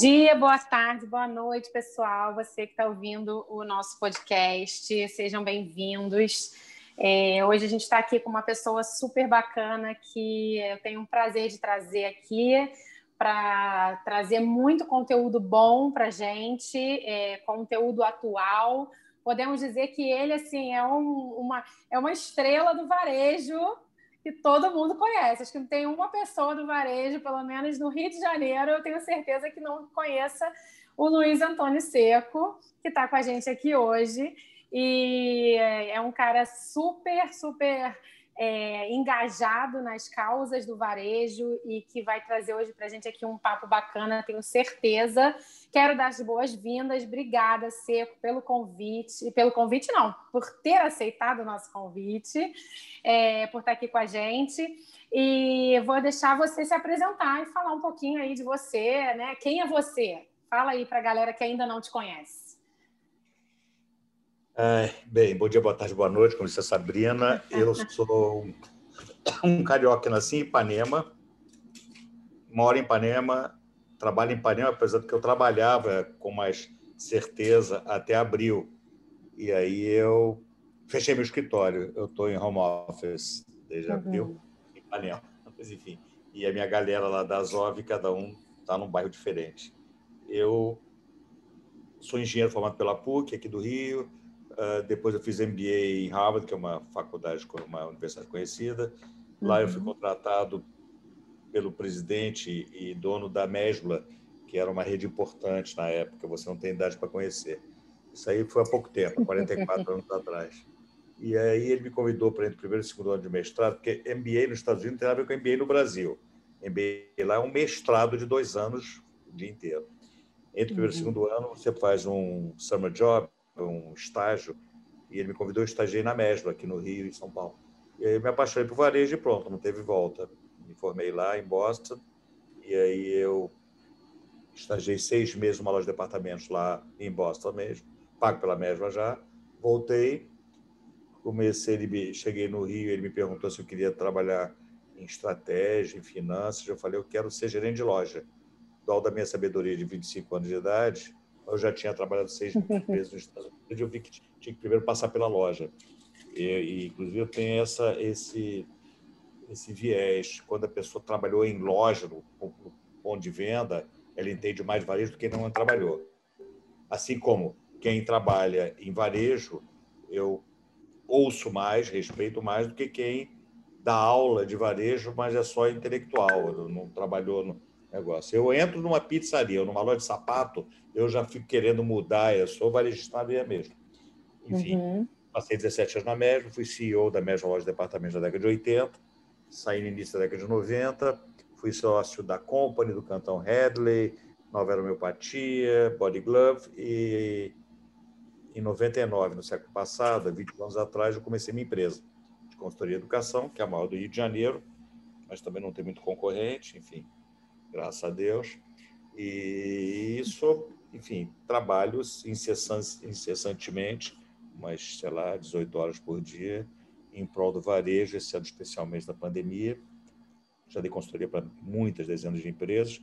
dia, boa tarde, boa noite, pessoal. Você que está ouvindo o nosso podcast, sejam bem-vindos. É, hoje a gente está aqui com uma pessoa super bacana que eu tenho um prazer de trazer aqui para trazer muito conteúdo bom para gente, é, conteúdo atual. Podemos dizer que ele assim é, um, uma, é uma estrela do varejo que todo mundo conhece. Acho que não tem uma pessoa do varejo, pelo menos no Rio de Janeiro, eu tenho certeza que não conheça o Luiz Antônio Seco, que está com a gente aqui hoje. E é um cara super, super é, engajado nas causas do varejo e que vai trazer hoje para a gente aqui um papo bacana, tenho certeza. Quero dar as boas-vindas, obrigada, Seco, pelo convite, pelo convite não, por ter aceitado o nosso convite, é, por estar aqui com a gente. E vou deixar você se apresentar e falar um pouquinho aí de você, né? Quem é você? Fala aí para a galera que ainda não te conhece. É, bem, bom dia, boa tarde, boa noite, como disse a Sabrina. Eu sou um, carioca nasci em Ipanema, moro em Ipanema, trabalho em Ipanema, apesar de que eu trabalhava com mais certeza até abril. E aí eu fechei meu escritório. Eu estou em home office desde uhum. abril, em Ipanema. Mas, enfim, e a minha galera lá da Azov, cada um está num bairro diferente. Eu sou engenheiro formado pela PUC, aqui do Rio, Uh, depois eu fiz MBA em Harvard, que é uma faculdade, uma universidade conhecida. Lá uhum. eu fui uhum. contratado pelo presidente e dono da Mesbla, que era uma rede importante na época, você não tem idade para conhecer. Isso aí foi há pouco tempo, 44 anos atrás. E aí ele me convidou para entre o primeiro e segundo ano de mestrado, porque MBA nos Estados Unidos não tem nada a ver com MBA no Brasil. MBA lá é um mestrado de dois anos, o dia inteiro. Entre o primeiro uhum. e segundo ano, você faz um summer job, um estágio, e ele me convidou, eu estagiei na Mesbla, aqui no Rio e São Paulo. E aí eu me apaixonei por varejo e pronto, não teve volta. Me formei lá em Boston, e aí eu estagiei seis meses numa loja de departamentos lá em Boston mesmo, pago pela Mesbla já. Voltei, comecei, ele, cheguei no Rio, ele me perguntou se eu queria trabalhar em estratégia, em finanças. Eu falei, eu quero ser gerente de loja. Do da minha sabedoria de 25 anos de idade, eu já tinha trabalhado seis meses nos Estados Unidos, eu vi que tinha que primeiro passar pela loja. E, e, inclusive, eu tenho essa, esse, esse viés. Quando a pessoa trabalhou em loja, no, no ponto de venda, ela entende mais varejo do que não trabalhou. Assim como quem trabalha em varejo, eu ouço mais, respeito mais do que quem dá aula de varejo, mas é só intelectual, não trabalhou no negócio. Eu entro numa pizzaria ou numa loja de sapato, eu já fico querendo mudar, eu sou varejista mesmo. Enfim, uhum. passei 17 anos na Mesmo, fui CEO da Mesmo Loja de Departamento da década de 80, saí no início da década de 90, fui sócio da Company, do Cantão Headley, Nova Homeopatia, Body Glove e em 99, no século passado, 20 anos atrás, eu comecei minha empresa de consultoria e educação, que é a maior do Rio de Janeiro, mas também não tem muito concorrente, enfim, graças a Deus. E isso, enfim, trabalho incessantemente, mas, sei lá, 18 horas por dia, em prol do varejo, esse ano especialmente da pandemia. Já dei consultoria para muitas dezenas de empresas.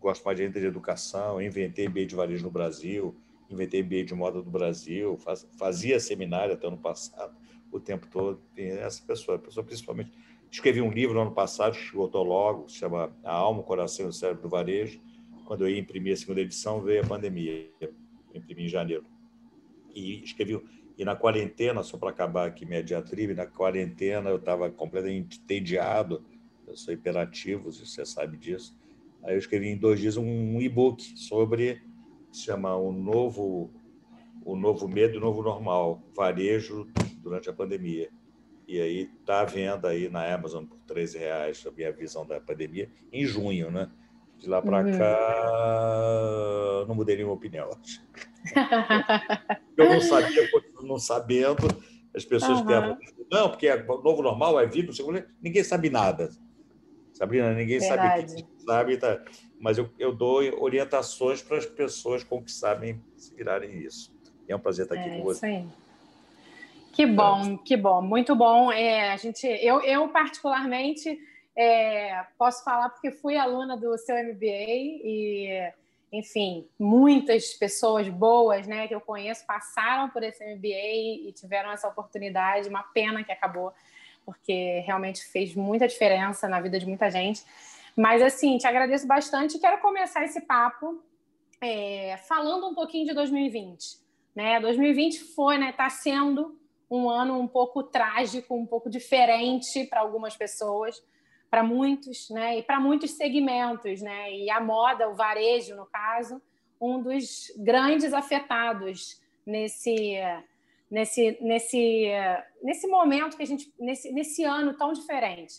Gosto mais de educação, inventei MBA de varejo no Brasil, inventei MBA de moda do Brasil, faz, fazia seminário até ano passado, o tempo todo. Essa pessoa, a pessoa principalmente Escrevi um livro no ano passado, esgotou logo, se chama A Alma, o Coração e o Cérebro do Varejo. Quando eu ia imprimir a segunda edição, veio a pandemia. Eu imprimi em janeiro. E escrevi. E na quarentena, só para acabar aqui minha diatribe, na quarentena eu estava completamente entediado. Eu sou hiperativo, você sabe disso. Aí eu escrevi em dois dias um e-book sobre, se chama O Novo, o Novo Medo e o Novo Normal, Varejo durante a Pandemia. E aí está à venda aí na Amazon por 13 reais a minha visão da pandemia, em junho, né? De lá para uhum. cá, não mudei nenhuma opinião. Eu não sabia, não sabendo, as pessoas uhum. querem. Não, porque é novo normal, é vida, ninguém sabe nada. Sabrina, ninguém Verdade. sabe o que sabe, tá? mas eu, eu dou orientações para as pessoas com que sabem se virarem isso. E é um prazer estar aqui é, com você. Isso aí. Que bom, que bom, muito bom. É, a gente, eu, eu particularmente é, posso falar porque fui aluna do seu MBA e enfim, muitas pessoas boas, né, que eu conheço passaram por esse MBA e tiveram essa oportunidade. Uma pena que acabou, porque realmente fez muita diferença na vida de muita gente. Mas assim, te agradeço bastante. Quero começar esse papo é, falando um pouquinho de 2020. Né? 2020 foi, né? Está sendo um ano um pouco trágico, um pouco diferente para algumas pessoas, para muitos, né? E para muitos segmentos, né? E a moda, o varejo, no caso, um dos grandes afetados nesse nesse nesse nesse momento que a gente nesse nesse ano tão diferente.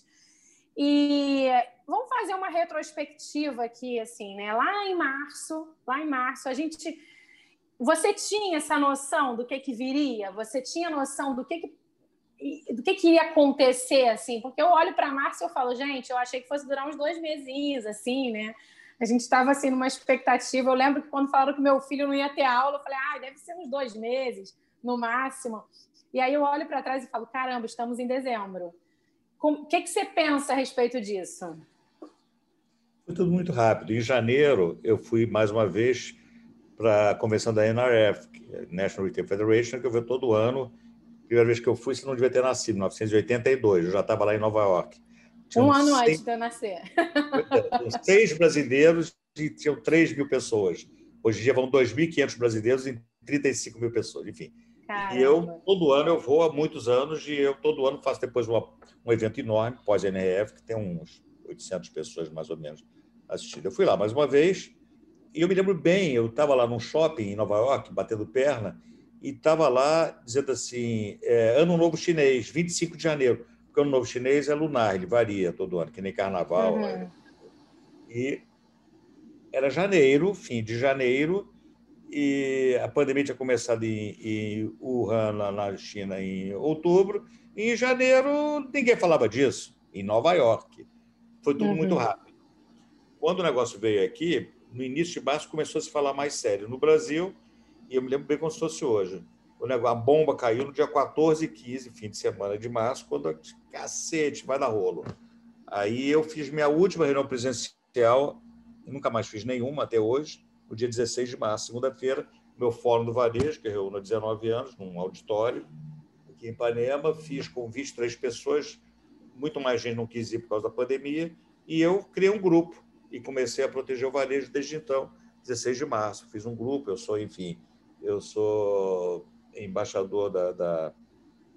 E vamos fazer uma retrospectiva aqui, assim, né? Lá em março, lá em março, a gente. Você tinha essa noção do que que viria? Você tinha noção do que, que do que, que ia acontecer, assim? Porque eu olho para março e eu falo, gente, eu achei que fosse durar uns dois meses, assim, né? A gente estava assim numa expectativa. Eu lembro que quando falaram que meu filho não ia ter aula, eu falei, ah, deve ser uns dois meses no máximo. E aí eu olho para trás e falo, caramba, estamos em dezembro. O que, que você pensa a respeito disso? Foi tudo muito rápido. Em janeiro, eu fui mais uma vez para a convenção da NRF, é National Retail Federation, que eu vejo todo ano. Primeira vez que eu fui, você não devia ter nascido, em 1982. Eu já estava lá em Nova York. Um ano seis... antes de eu nascer. Tinham seis brasileiros e tinham 3 mil pessoas. Hoje em dia vão 2.500 brasileiros e 35 mil pessoas, enfim. Caramba. E eu, todo ano, eu vou há muitos anos e eu todo ano faço depois uma, um evento enorme, pós-NRF, que tem uns 800 pessoas mais ou menos assistindo. Eu fui lá mais uma vez eu me lembro bem, eu estava lá num shopping em Nova York, batendo perna, e estava lá dizendo assim, é, Ano Novo Chinês, 25 de janeiro, porque o Ano Novo Chinês é lunar, ele varia todo ano, que nem Carnaval. Uhum. E era janeiro, fim de janeiro, e a pandemia tinha começado em, em Wuhan, na China, em outubro, e em janeiro ninguém falava disso, em Nova York. Foi tudo uhum. muito rápido. Quando o negócio veio aqui, no início de março começou a se falar mais sério. No Brasil, e eu me lembro bem como se fosse hoje, a bomba caiu no dia 14 e 15, fim de semana de março, quando cacete, vai dar rolo. Aí eu fiz minha última reunião presencial, nunca mais fiz nenhuma até hoje, no dia 16 de março, segunda-feira, meu fórum do varejo, que reúne há 19 anos, num auditório, aqui em Ipanema, fiz com 23 pessoas, muito mais gente não quis ir por causa da pandemia, e eu criei um grupo e comecei a proteger o varejo desde então, 16 de março. Fiz um grupo, eu sou, enfim, eu sou embaixador da, da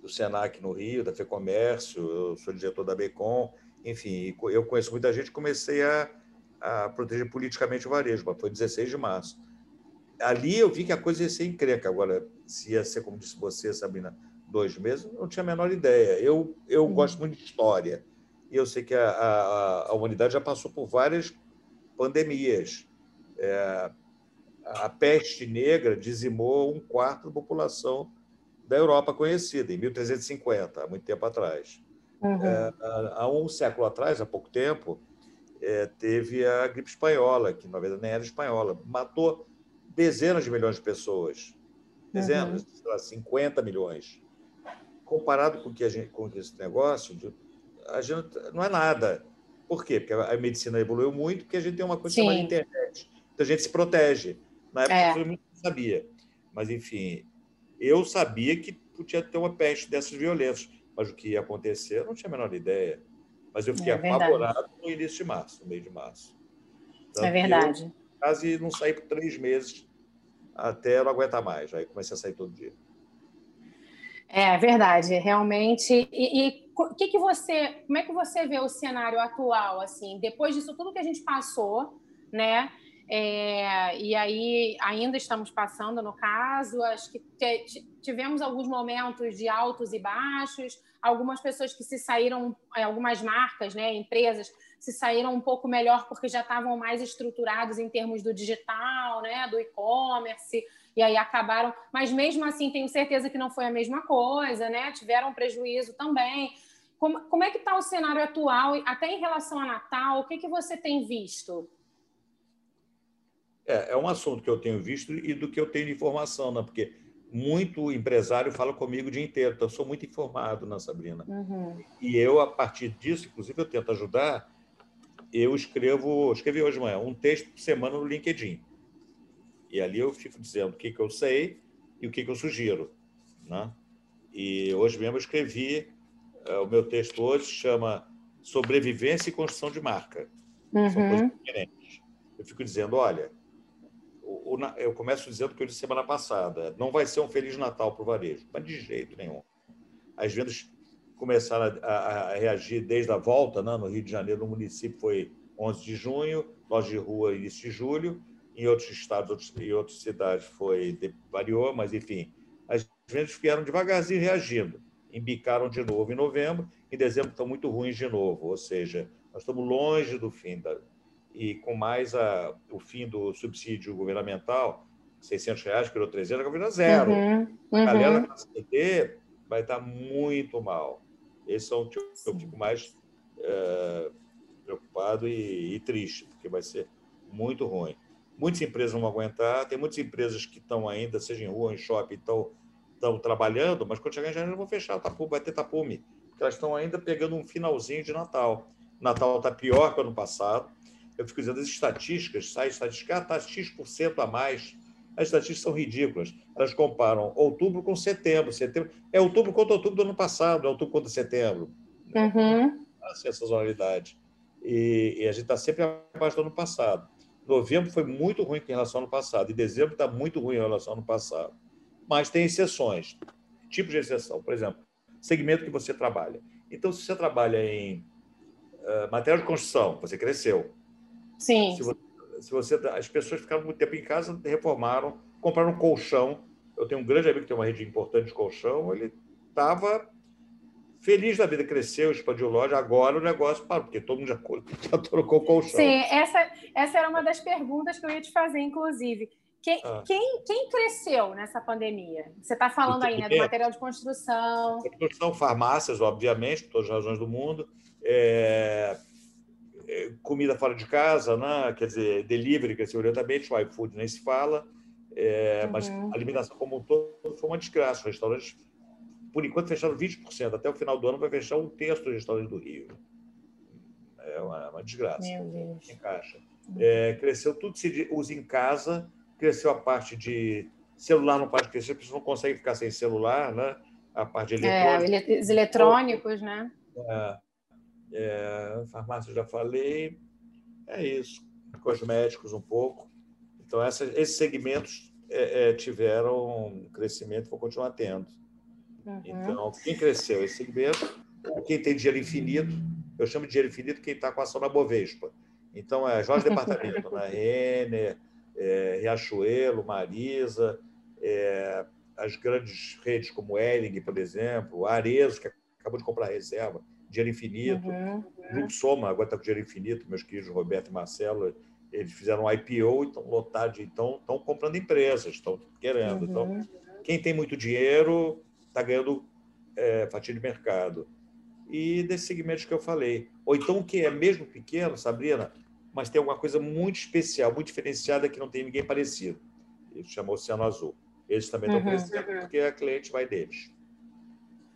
do Senac no Rio, da FEComércio, eu sou diretor da Becom, enfim, eu conheço muita gente, comecei a, a proteger politicamente o varejo, mas foi 16 de março. Ali eu vi que a coisa ia ser encrenca. Agora, se ia ser, como disse você, Sabrina, dois meses, não tinha a menor ideia. Eu, eu gosto muito de história, e eu sei que a, a, a humanidade já passou por várias pandemias. É, a peste negra dizimou um quarto da população da Europa conhecida, em 1350, há muito tempo atrás. Uhum. É, há um século atrás, há pouco tempo, é, teve a gripe espanhola, que na verdade nem era espanhola, matou dezenas de milhões de pessoas, dezenas, uhum. sei lá, 50 milhões. Comparado com, que a gente, com esse negócio, a gente não é nada. Por quê? Porque a medicina evoluiu muito, porque a gente tem uma coisa Sim. chamada internet. Então a gente se protege. Na época é. eu não sabia. Mas, enfim, eu sabia que podia ter uma peste dessas violentas, mas o que ia acontecer eu não tinha a menor ideia. Mas eu fiquei é apavorado no início de março, no meio de março. Tanto é verdade. quase não saí por três meses até não aguentar mais. Aí comecei a sair todo dia. É verdade, realmente. E, e o que, que você, como é que você vê o cenário atual, assim, depois disso tudo que a gente passou, né? É, e aí ainda estamos passando, no caso, acho que tivemos alguns momentos de altos e baixos, algumas pessoas que se saíram, é, algumas marcas, né, empresas se saíram um pouco melhor porque já estavam mais estruturados em termos do digital, né, do e-commerce, e aí acabaram, mas mesmo assim tenho certeza que não foi a mesma coisa, né? Tiveram prejuízo também. Como, como é que está o cenário atual, até em relação a Natal? O que, que você tem visto? É, é um assunto que eu tenho visto e do que eu tenho de informação, né? porque muito empresário fala comigo o dia inteiro, então eu sou muito informado, né, Sabrina? Uhum. E eu, a partir disso, inclusive, eu tento ajudar. Eu escrevo, escrevi hoje de manhã, um texto por semana no LinkedIn. E ali eu fico dizendo o que, que eu sei e o que, que eu sugiro. Né? E hoje mesmo eu escrevi, uh, o meu texto hoje chama Sobrevivência e Construção de Marca. Uhum. São coisas diferentes. Eu fico dizendo, olha, o, o, eu começo dizendo o que eu disse semana passada, não vai ser um Feliz Natal para o varejo, mas de jeito nenhum. As vendas começaram a, a, a reagir desde a volta, né? no Rio de Janeiro, no município foi 11 de junho, loja de rua início de julho, em outros estados outros, em outras cidades foi variou, mas enfim, as vendas vieram devagarzinho reagindo, embicaram de novo em novembro, em dezembro estão muito ruins de novo, ou seja, nós estamos longe do fim da e com mais a, o fim do subsídio governamental, 600 reais virou 300, agora virou zero. Uhum, uhum. A galera da CT vai estar muito mal. Esse é tipo que eu fico mais é, preocupado e, e, triste, porque vai ser muito ruim. Muitas empresas não vão aguentar, tem muitas empresas que estão ainda, seja em rua, em shopping, estão, estão trabalhando, mas quando chegar em janeiro vão fechar tapume, vai ter tapume, porque elas estão ainda pegando um finalzinho de Natal. Natal está pior que o ano passado. Eu fico dizendo, as estatísticas, sai estatística, ah, está X% a mais. As estatísticas são ridículas. Elas comparam outubro com setembro. setembro é outubro contra outubro do ano passado, é outubro contra setembro. Uhum. Assim, essa sazonalidade. E, e a gente está sempre abaixo do ano passado. Novembro foi muito ruim em relação ao ano passado, e dezembro está muito ruim em relação ao ano passado. Mas tem exceções, tipo de exceção. Por exemplo, segmento que você trabalha. Então, se você trabalha em uh, material de construção, você cresceu. Sim. Se você, se você, as pessoas ficaram muito tempo em casa, reformaram, compraram um colchão. Eu tenho um grande amigo que tem uma rede importante de colchão, ele estava feliz da vida, cresceu, expandiu loja, agora o negócio parou, porque todo mundo já, já trocou colchão. Sim, essa, essa era uma das perguntas que eu ia te fazer, inclusive. Quem, ah. quem, quem cresceu nessa pandemia? Você está falando aí, né, do material de construção. Construção, farmácias, obviamente, por todas as razões do mundo. É, é, comida fora de casa, né? quer dizer, delivery cresceu orientamente, o iFood nem se fala. É, uhum. Mas a alimentação como um todo foi uma desgraça. Restaurantes, por enquanto, fecharam 20%. Até o final do ano vai fechar um terço dos restaurantes do Rio. É uma, uma desgraça. Meu Deus. Encaixa. É, cresceu tudo se usa em casa cresceu a parte de celular não pode crescer, as pessoas não conseguem ficar sem celular, né? A parte de eletrônicos. É, os eletrônicos, né? É, é, farmácia já falei. É isso. Cosméticos um pouco. Então, essa, esses segmentos é, é, tiveram um crescimento e vão continuar tendo. Uhum. Então, quem cresceu esse segmento, quem tem dinheiro infinito, eu chamo de dinheiro infinito quem está com a ação na Bovespa. Então, é Jorge Departamento, na Renner, é, Riachuelo, Marisa, é, as grandes redes como Elling, por exemplo, Arezo, que acabou de comprar reserva, dinheiro infinito, uhum. Grupo Soma, agora está com dinheiro infinito, meus queridos Roberto e Marcelo, eles fizeram um IPO e estão lotados, então estão comprando empresas, estão querendo. Uhum. Então, quem tem muito dinheiro está ganhando é, fatia de mercado. E desses segmentos que eu falei. Ou então, que é mesmo pequeno, Sabrina, mas tem alguma coisa muito especial, muito diferenciada que não tem ninguém parecido. Ele chamou Oceano Azul. Eles também estão uhum, crescendo uhum. porque a cliente vai deles.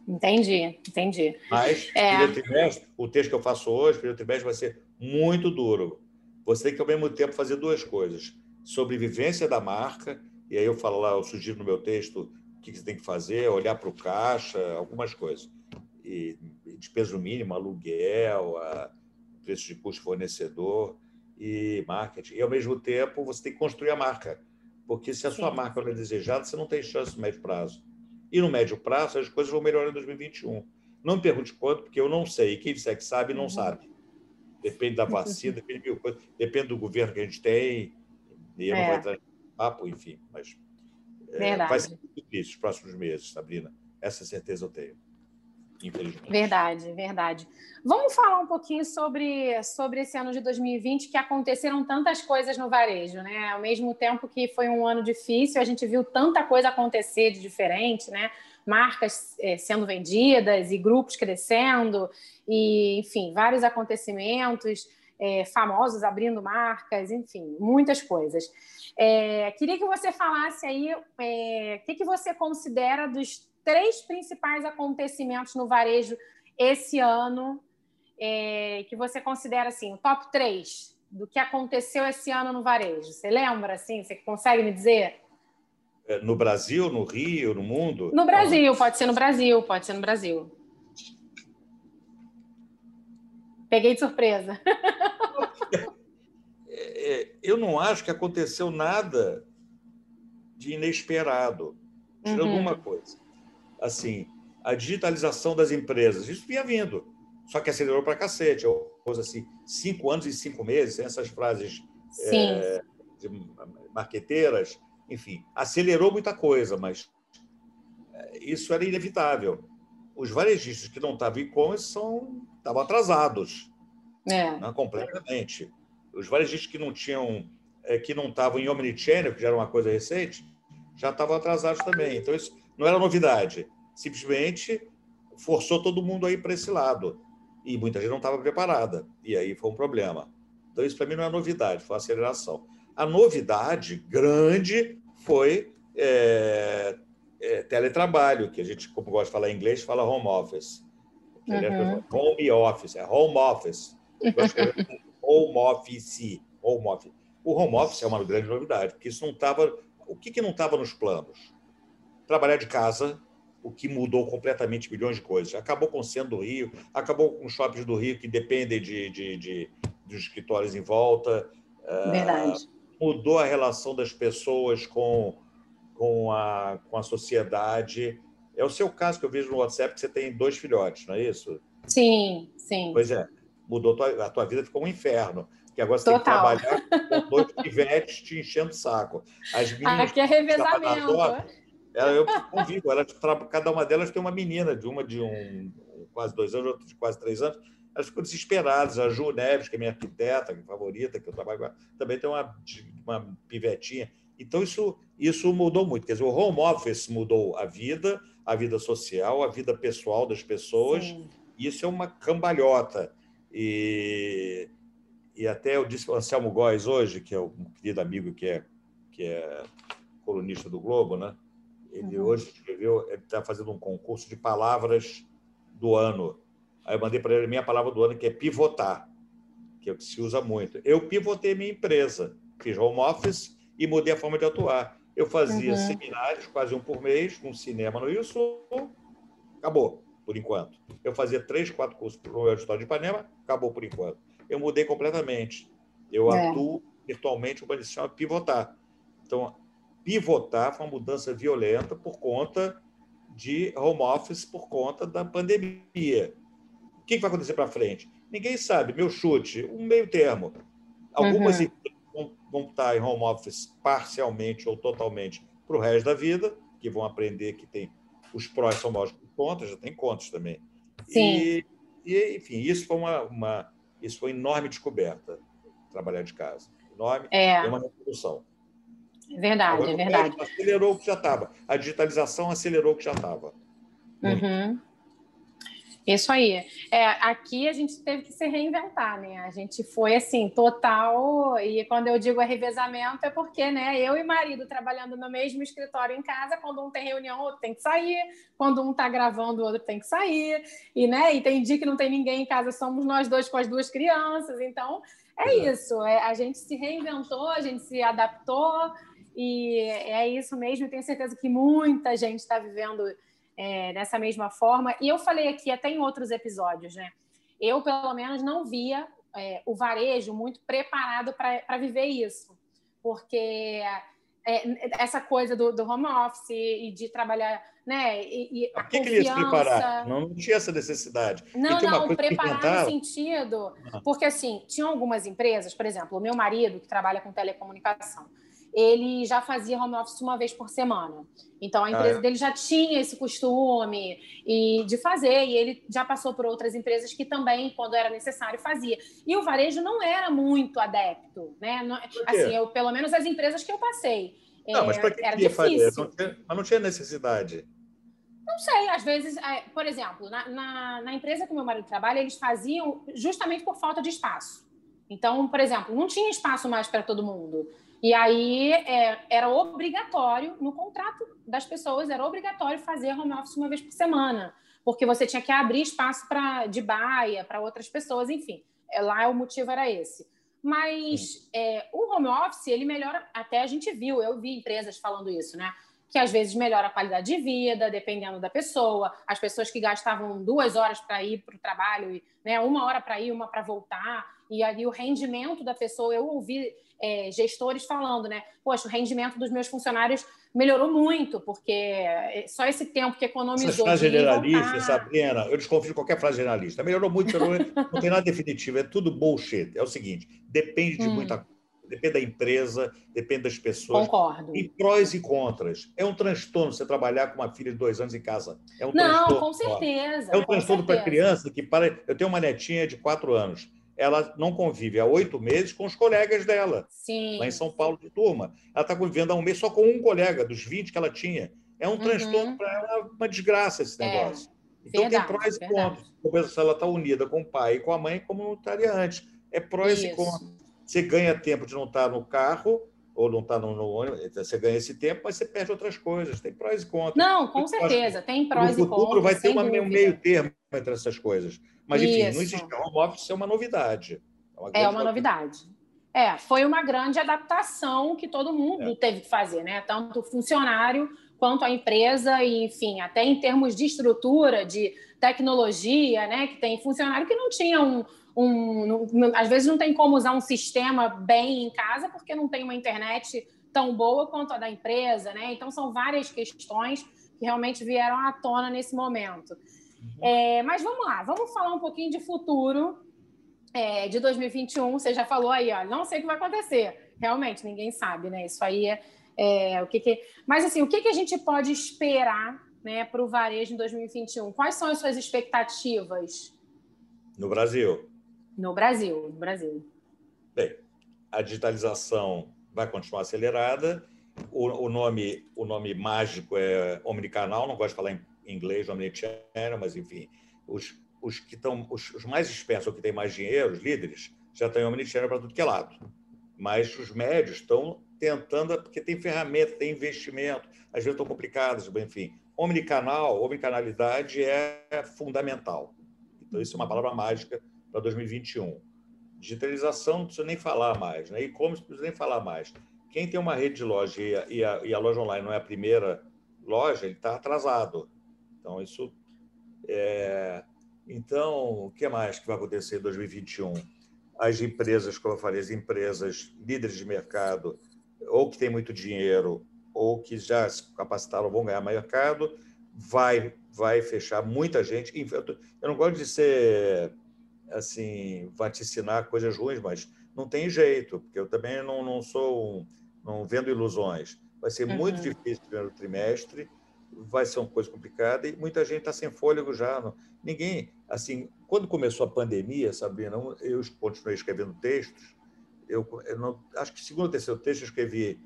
Entendi, entendi. Mas é. trimestre, o texto que eu faço hoje, primeiro trimestre, vai ser muito duro. Você tem que, ao mesmo tempo, fazer duas coisas. Sobrevivência da marca, e aí eu falo lá, eu sugiro no meu texto o que você tem que fazer, olhar para o caixa, algumas coisas. E, e despesa mínima, aluguel, preço de custo fornecedor e marketing. E, ao mesmo tempo, você tem que construir a marca. Porque se a sua Sim. marca não é desejada, você não tem chance no médio prazo. E no médio prazo, as coisas vão melhorar em 2021. Não me pergunte quanto, porque eu não sei. Quem disser que sabe, não uhum. sabe. Depende da vacina, depende de mil coisas. Depende do governo que a gente tem. E eu é. não vou entrar em papo, enfim. Mas é, vai ser muito difícil os próximos meses, Sabrina. Essa certeza eu tenho infelizmente. Verdade, verdade. Vamos falar um pouquinho sobre, sobre esse ano de 2020, que aconteceram tantas coisas no varejo, né? Ao mesmo tempo que foi um ano difícil, a gente viu tanta coisa acontecer de diferente, né? Marcas é, sendo vendidas e grupos crescendo, e, enfim, vários acontecimentos, é, famosos abrindo marcas, enfim, muitas coisas. É, queria que você falasse aí o que, que você considera dos três principais acontecimentos no varejo esse ano é, que você considera assim, o top três do que aconteceu esse ano no varejo. Você lembra, assim? Você consegue me dizer? É, no Brasil, no Rio, no mundo? No Brasil, pode ser no Brasil, pode ser no Brasil. Peguei de surpresa. É, é, eu não acho que aconteceu nada de inesperado, tirando uhum. uma coisa. Assim, a digitalização das empresas, isso vinha vindo, só que acelerou para cacete. Eu assim, cinco anos e cinco meses, essas frases é, marqueteiras, enfim, acelerou muita coisa, mas é, isso era inevitável. Os varejistas que não estavam em e-commerce são, estavam atrasados, é. né, completamente. Os varejistas que não tinham, é, que não estavam em omnichannel, que já era uma coisa recente, já estavam atrasados também. Então isso não era novidade. Simplesmente forçou todo mundo a ir para esse lado e muita gente não estava preparada, e aí foi um problema. Então, isso para mim não é novidade, foi uma aceleração. A novidade grande foi é, é, teletrabalho, que a gente, como gosta de falar em inglês, fala home office. Uhum. Home office, é home office. home office, home office. O home office é uma grande novidade, porque isso não estava. O que, que não estava nos planos? Trabalhar de casa, o que mudou completamente milhões de coisas. Acabou com o centro do Rio, acabou com os shoppings do Rio que dependem de, de, de dos escritórios em volta. Ah, Verdade. Uh, mudou a relação das pessoas com, com, a, com a sociedade. É o seu caso que eu vejo no WhatsApp que você tem dois filhotes, não é isso? Sim, sim. Pois é. Mudou a tua vida, ficou um inferno. Que agora você Total. tem que trabalhar com dois pivetes te enchendo o saco. As meninas Aqui é revezamento. Ela, eu convivo, ela, cada uma delas tem uma menina, de uma de um, quase dois anos, outra de quase três anos. Elas ficam desesperadas. A Ju Neves, que é minha arquiteta é favorita, que eu trabalho com ela, também tem uma, uma pivetinha. Então, isso, isso mudou muito. Quer dizer, o home office mudou a vida, a vida social, a vida pessoal das pessoas. Sim. Isso é uma cambalhota. E, e até eu disse para o Anselmo Góes hoje, que é um querido amigo que é, que é colunista do Globo, né? Ele uhum. hoje escreveu, ele está fazendo um concurso de palavras do ano. Aí eu mandei para ele a minha palavra do ano, que é pivotar, que é o que se usa muito. Eu pivotei minha empresa, fiz home office e mudei a forma de atuar. Eu fazia uhum. seminários, quase um por mês, um cinema no Rio Sul, acabou, por enquanto. Eu fazia três, quatro cursos para o Auditório de Ipanema, acabou por enquanto. Eu mudei completamente. Eu é. atuo virtualmente, o que se chama pivotar. Então, pivotar, foi uma mudança violenta por conta de home office, por conta da pandemia. O que vai acontecer para frente? Ninguém sabe. Meu chute, um meio termo. Algumas uhum. Vão, estar em home office parcialmente ou totalmente para o resto da vida, que vão aprender que tem os prós são maiores que contas, já tem contas também. Sim. E, e, enfim, isso foi uma, uma, isso foi uma enorme descoberta, trabalhar de casa. Enorme, é. uma revolução. É verdade, Agora, é verdade. Acelerou o que já estava. A digitalização acelerou o que já estava. Uhum. Isso aí. É, aqui a gente teve que se reinventar, né? A gente foi assim, total. E quando eu digo revezamento, é porque, né, eu e marido trabalhando no mesmo escritório em casa, quando um tem reunião, o outro tem que sair, quando um está gravando, o outro tem que sair. E, né, e tem dia que não tem ninguém em casa, somos nós dois com as duas crianças. Então, é isso. É, a gente se reinventou, a gente se adaptou. E é isso mesmo, tenho certeza que muita gente está vivendo é, dessa mesma forma. E eu falei aqui até em outros episódios, né? Eu, pelo menos, não via é, o varejo muito preparado para viver isso, porque é, essa coisa do, do, home office e de trabalhar, né? E, e a que, que ele ia se preparar? Não, não, tinha essa necessidade. Não, não, preparar no sentido, ah. porque assim, tinham algumas empresas, por exemplo, o meu marido que trabalha com telecomunicação ele já fazia home office uma vez por semana. Então a empresa ah, é? dele já tinha esse costume e de fazer, e ele já passou por outras empresas que também, quando era necessário, fazia. E o varejo não era muito adepto, né? assim, eu, pelo menos as empresas que eu passei. Não, é, mas para que era difícil. Não tinha, mas não tinha necessidade. Não sei, às vezes, é, por exemplo, na, na, na empresa que meu marido trabalha, eles faziam justamente por falta de espaço. Então, por exemplo, não tinha espaço mais para todo mundo. E aí é, era obrigatório, no contrato das pessoas, era obrigatório fazer home office uma vez por semana, porque você tinha que abrir espaço pra, de baia para outras pessoas, enfim. É, lá o motivo era esse. mas é, o home office, ele melhora, até a gente viu, eu vi empresas falando isso, né? Que às vezes melhora a qualidade de vida, dependendo da pessoa. As pessoas que gastavam duas horas para ir para o trabalho, né? uma hora para ir, uma para voltar, e ali o rendimento da pessoa, eu ouvi é, gestores falando, né? Poxa, o rendimento dos meus funcionários melhorou muito, porque é, só esse tempo que economizou. Essas frases generalistas, Sabrina, eu desconfio de qualquer frase generalista. Melhorou muito, melhorou, não tem nada definitivo, é tudo bullshit. É o seguinte: depende de hum. muita coisa. Depende da empresa, depende das pessoas. Concordo. E prós e contras. É um transtorno você trabalhar com uma filha de dois anos em casa. É um não, com certeza. É um transtorno para criança que para. Eu tenho uma netinha de quatro anos ela não convive há oito meses com os colegas dela, Sim. lá em São Paulo de turma. Ela está convivendo há um mês só com um colega, dos 20 que ela tinha. É um uhum. transtorno para ela, uma desgraça esse é, negócio. É. Então verdade, tem prós e contras. Talvez ela está unida com o pai e com a mãe, como não estaria antes. É prós Isso. e contras. Você ganha tempo de não estar no carro, ou não está no, ônibus, você ganha esse tempo, mas você perde outras coisas. Tem prós e contras. Não, com certeza, tem prós e contras. No futuro vai ter uma, um meio termo entre essas coisas. Mas, enfim, Isso. não existe home office é uma novidade. É uma, é uma novidade. É, foi uma grande adaptação que todo mundo é. teve que fazer, né? Tanto o funcionário quanto a empresa, e, enfim, até em termos de estrutura, de tecnologia, né? Que tem funcionário que não tinha um, um, às vezes não tem como usar um sistema bem em casa porque não tem uma internet tão boa quanto a da empresa, né? Então são várias questões que realmente vieram à tona nesse momento. Uhum. É, mas vamos lá, vamos falar um pouquinho de futuro é, de 2021. Você já falou aí, ó, não sei o que vai acontecer. Realmente, ninguém sabe, né? Isso aí é, é o que, que... Mas assim, o que, que a gente pode esperar né, para o varejo em 2021? Quais são as suas expectativas? No Brasil. No Brasil, no Brasil. Bem, a digitalização vai continuar acelerada. O, o, nome, o nome mágico é omnicanal, não gosto de falar em inglês, omnichannel, mas enfim, os, os que estão, os, os, mais espertos, ou que têm mais dinheiro, os líderes, já em omnichannel para tudo que é lado. Mas os médios estão tentando, porque tem ferramenta, tem investimento, às vezes estão complicadas, enfim. Omnicanal, omnicanalidade é fundamental. Então, isso é uma palavra mágica para 2021. Digitalização não precisa nem falar mais, né? E-commerce não precisa nem falar mais. Quem tem uma rede de loja e a, e a, e a loja online não é a primeira loja, ele está atrasado. Então, isso é... Então, o que mais que vai acontecer em 2021? As empresas, como eu falei, as empresas líderes de mercado, ou que têm muito dinheiro, ou que já se capacitaram, vão ganhar mercado, vai, vai fechar muita gente. Eu não gosto de ser assim, vaticinar coisas ruins, mas não tem jeito, porque eu também não, não sou não vendo ilusões. Vai ser uhum. muito difícil no primeiro trimestre, vai ser uma coisa complicada e muita gente está sem fôlego já. Não, ninguém, assim, quando começou a pandemia, Sabrina, eu continuei escrevendo textos. Eu, eu não, acho que segundo ou terceiro texto eu escrevi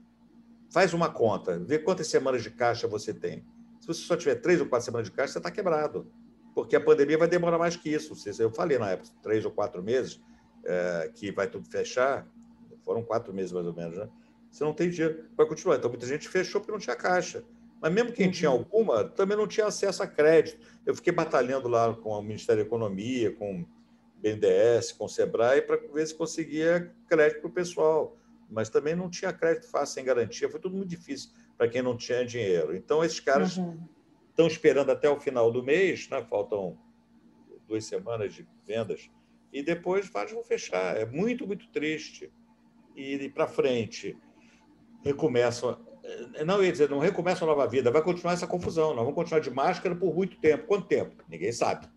faz uma conta, vê quantas semanas de caixa você tem. Se você só tiver três ou quatro semanas de caixa, você está quebrado porque a pandemia vai demorar mais que isso. Eu falei na época, três ou quatro meses, é, que vai tudo fechar, foram quatro meses mais ou menos, né? Você não tem dinheiro para continuar. Então, muita gente fechou porque não tinha caixa. Mas mesmo quem uhum. tinha alguma, também não tinha acesso a crédito. Eu fiquei batalhando lá com o Ministério da Economia, com o BNDES, com o Sebrae, para ver se conseguia crédito para o pessoal. Mas também não tinha crédito fácil, sem garantia. Foi tudo muito difícil para quem não tinha dinheiro. Então, esses caras uhum estão esperando até o final do mês, né? faltam duas semanas de vendas, e depois vários vão fechar. É muito, muito triste. E para frente, recomeçam. Eh, não ia dizer, não recomeça a nova vida, vai continuar essa confusão. Nós vamos continuar de máscara por muito tempo. Quanto tempo? Ninguém sabe.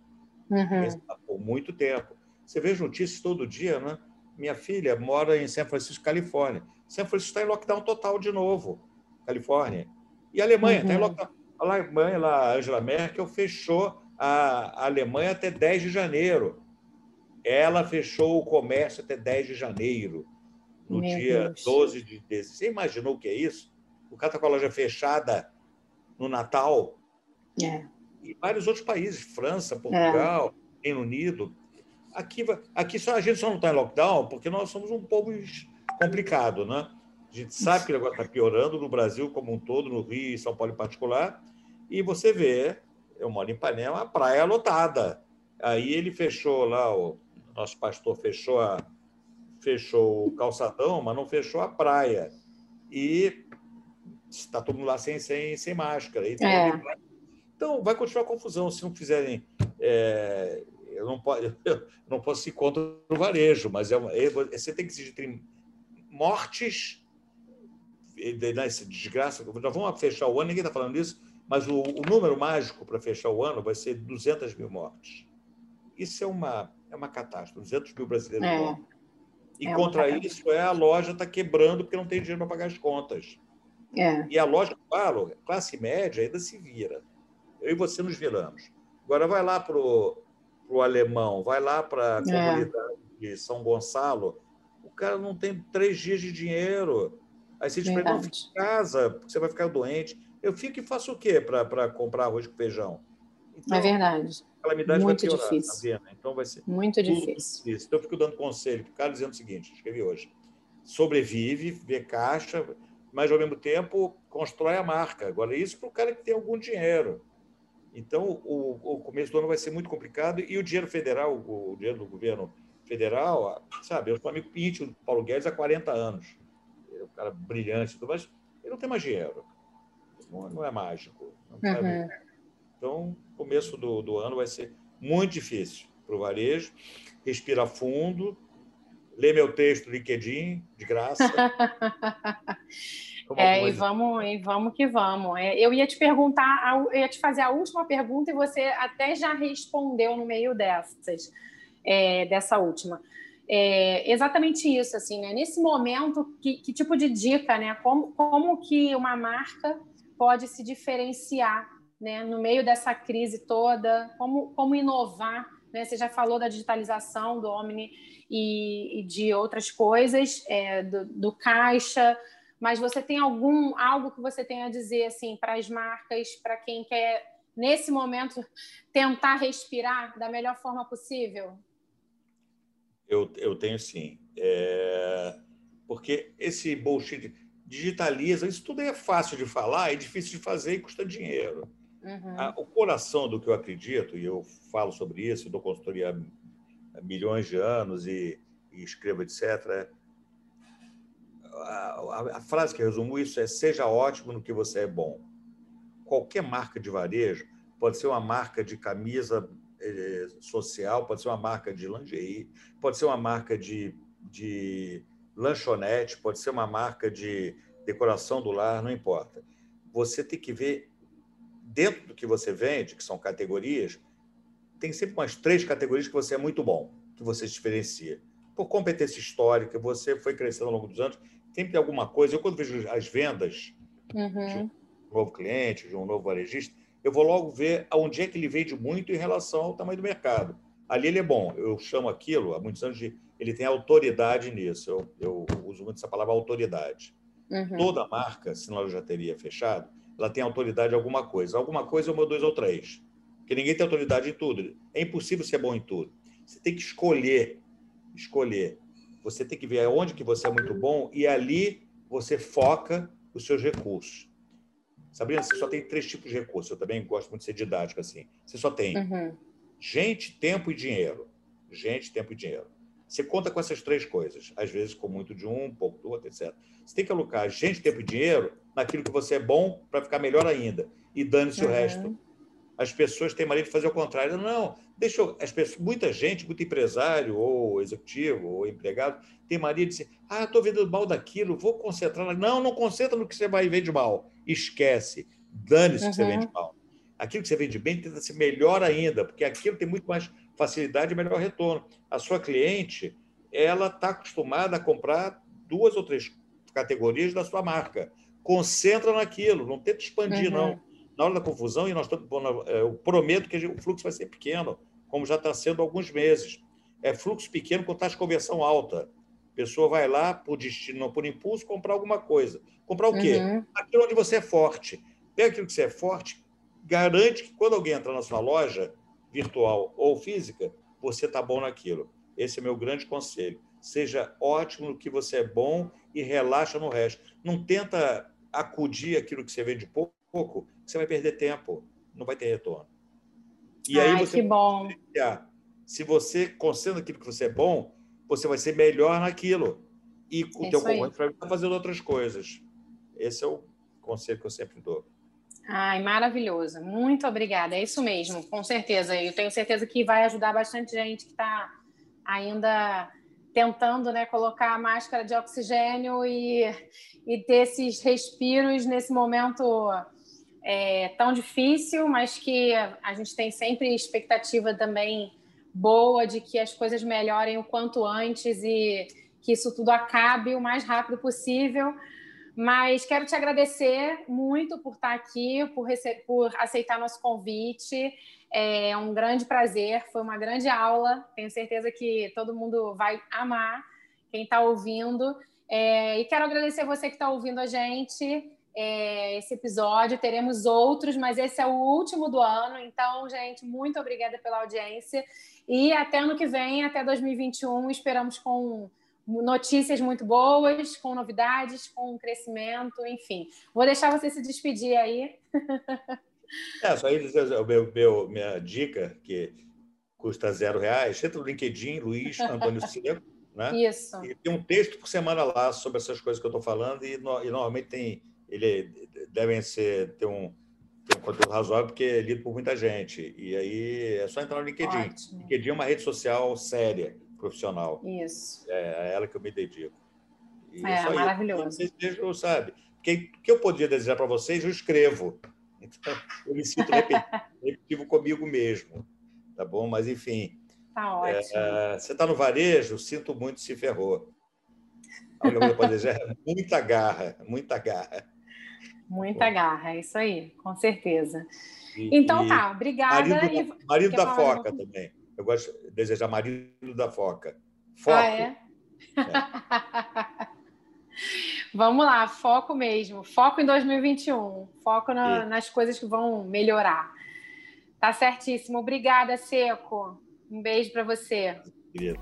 Uhum. sabe por muito tempo. Você vê notícias todo dia, né? Minha filha mora em São Francisco, Califórnia. São Francisco está em lockdown total de novo, Califórnia. E a Alemanha está uhum. em lockdown. A Alemanha, a Angela Merkel, fechou a Alemanha até 10 de janeiro. Ela fechou o comércio até 10 de janeiro, no Meu dia Deus. 12 de dezembro. Você imaginou o que é isso? O cara está com a loja fechada no Natal. É. E vários outros países, França, Portugal, é. Reino Unido. Aqui, aqui só, a gente só não está em lockdown porque nós somos um povo complicado, né? A gente sabe que o negócio está piorando no Brasil como um todo, no Rio e São Paulo em particular. E você vê, eu moro em Ipanema, a praia lotada. Aí ele fechou lá, o nosso pastor fechou a, fechou o calçadão, mas não fechou a praia. E está todo mundo lá sem, sem, sem máscara. Então, é. então, vai continuar a confusão se não fizerem. É, eu, não posso, eu não posso ir contra o varejo, mas é uma, é, você tem que exigir mortes nessa desgraça. Nós vamos fechar o ano, ninguém está falando isso, mas o, o número mágico para fechar o ano vai ser 200 mil mortes. Isso é uma, é uma catástrofe. 200 mil brasileiros é. mortos. E é contra isso é a loja está quebrando porque não tem dinheiro para pagar as contas. É. E a loja, falo, classe média ainda se vira. Eu e você nos viramos. Agora vai lá para o alemão, vai lá para a é. comunidade de São Gonçalo, o cara não tem três dias de dinheiro. Aí você ele, fica em casa, porque você vai ficar doente. Eu fico e faço o quê para comprar arroz com feijão? Então, é verdade. A calamidade Muito vai piorar, difícil. Tá Então vai ser muito difícil. difícil. Então eu fico dando conselho para o cara dizendo o seguinte, escrevi hoje. Sobrevive, vê caixa, mas ao mesmo tempo constrói a marca. Agora, isso para o cara que tem algum dinheiro. Então, o, o, começo do ano vai ser muito complicado e o dinheiro federal, o, o dinheiro do governo federal, sabe, eu sou amigo íntimo do Paulo Guedes há 40 anos. Ele é um cara brilhante, mas ele não tem mais dinheiro. Não, não é mágico. Não uhum. Então, começo do, do ano vai ser muito difícil para o varejo. Respira fundo, lê meu texto LinkedIn, de graça. é, e vamos, e vamos que vamos. É, eu ia te perguntar, eu ia te fazer a última pergunta e você até já respondeu no meio dessas, é, dessa última. É, exatamente isso, assim, né? Nesse momento, que, que, tipo de dica, né? Como, como que uma marca pode se diferenciar, né? No meio dessa crise toda, como, como inovar, né? Você já falou da digitalização do Omni e, e de outras coisas, é, do, do, caixa, mas você tem algum algo que você tem a dizer assim para as marcas, para quem quer nesse momento tentar respirar da melhor forma possível? Eu, eu tenho sim, é... porque esse bullshit digitaliza, isso tudo é fácil de falar, é difícil de fazer e custa dinheiro. Uhum. A, o coração do que eu acredito, e eu falo sobre isso, dou consultoria milhões de anos e, e escreva, etc. A, a, a, frase que resumo isso é: seja ótimo no que você é bom. Qualquer marca de varejo pode ser uma marca de camisa eh, social, pode ser uma marca de lingerie, pode ser uma marca de, de lanchonete, pode ser uma marca de decoração do lar, não importa. Você tem que ver dentro do que você vende, que são categorias, tem sempre umas três categorias que você é muito bom, que você se diferencia. Por competência histórica, você foi crescendo ao longo dos anos, sempre tem alguma coisa. Eu, quando vejo as vendas uhum. de um novo cliente, de um novo varejista, eu vou logo ver aonde é que ele vende muito em relação ao tamanho do mercado. Ali ele é bom. Eu chamo aquilo, há muitos anos, de ele tem autoridade nisso. Eu, eu uso muito essa palavra autoridade. Uhum. Toda marca, se não já teria fechado, ela tem autoridade em alguma coisa. Alguma coisa é uma, dois ou três. Porque ninguém tem autoridade em tudo. É impossível ser bom em tudo. Você tem que escolher, escolher. Você tem que ver onde que você é muito bom e ali você foca os seus recursos. Sabrina, você só tem três tipos de recursos. Eu também gosto muito de ser didático assim. Você só tem uhum. gente, tempo e dinheiro. Gente, tempo e dinheiro. Você conta com essas três coisas. Às vezes com muito de um, pouco do outro, etc. Você tem que alocar gente, tempo e dinheiro naquilo que você é bom para ficar melhor ainda. E dane-se uhum. o resto as pessoas têm mania de fazer o contrário. Não, deixa eu, as pessoas, muita gente, muito empresário ou executivo ou empregado tem mania de dizer: "Ah, estou vendendo mal daquilo, vou concentrar". Não, não concentra no que você vai vender mal. Esquece. Dane-se uhum. que você vende mal. Aquilo que você vende bem tenta ser melhor ainda, porque aquilo tem muito mais facilidade e melhor retorno. A sua cliente, ela está acostumada a comprar duas ou três categorias da sua marca. Concentra naquilo, não tenta expandir, uhum. não na hora da confusão, e nós estamos, é, eu prometo que o fluxo vai ser pequeno, como já está sendo há alguns meses. É fluxo pequeno com taxa de conversão alta. A pessoa vai lá por destino, não por impulso, comprar alguma coisa. Comprar o quê? Uhum. Aquilo onde você é forte. Pega aquilo que você é forte, garante que quando alguém entrar na sua loja, virtual ou física, você está bom naquilo. Esse é meu grande conselho. Seja ótimo no que você é bom e relaxa no resto. Não tenta acudir aquilo que você vende pouco pouco, você vai perder tempo, não vai ter retorno. E Ai, aí você que bom. Se você concentra aquilo que você é bom, você vai ser melhor naquilo. E o é teu concorrente vai estar fazendo outras coisas. Esse é o conselho que eu sempre dou. Ai, maravilhoso. Muito obrigada. É isso mesmo, com certeza. Eu tenho certeza que vai ajudar bastante gente que está ainda tentando né, colocar a máscara de oxigênio e, e ter esses respiros nesse momento é, tão difícil, mas que a gente tem sempre expectativa também boa de que as coisas melhorem o quanto antes e que isso tudo acabe o mais rápido possível. Mas quero te agradecer muito por estar aqui, por, por aceitar nosso convite. É um grande prazer, foi uma grande aula. Tenho certeza que todo mundo vai amar quem está ouvindo. É, e quero agradecer você que está ouvindo a gente. É, esse episódio. Teremos outros, mas esse é o último do ano. Então, gente, muito obrigada pela audiência. E até ano que vem, até 2021, esperamos com notícias muito boas, com novidades, com crescimento, enfim. Vou deixar você se despedir aí. É, só aí dizer o meu, meu, minha dica, que custa zero reais, entra no LinkedIn, Luiz Antônio Seco, né? Isso. E tem um texto por semana lá sobre essas coisas que eu estou falando, e, no, e, normalmente tem, ele devem ser, ter um, ter um conteúdo razoável, porque é lido por muita gente. E aí é só entrar no LinkedIn. Ótimo. LinkedIn é uma rede social séria profissional. Isso. É a ela que eu me dedico. E é, é maravilhoso. Eu desejo, sabe? O que, eu podia desejar para vocês, eu escrevo. Então, eu me sinto repetitivo comigo mesmo. Tá bom? Mas, enfim. Tá ótimo. É, você está no varejo, sinto muito, se ferrou. A única coisa eu posso dizer é muita garra, muita garra. Muita bom. garra, é isso aí, com certeza. E, então tá, obrigada. Marido, e... marido da Foca também. Eu gosto de desejar marido da foca. Foco. Ah, é? é. Vamos lá, foco mesmo. Foco em 2021. Foco na, nas coisas que vão melhorar. Tá certíssimo. Obrigada, Seco. Um beijo para você. Beijo.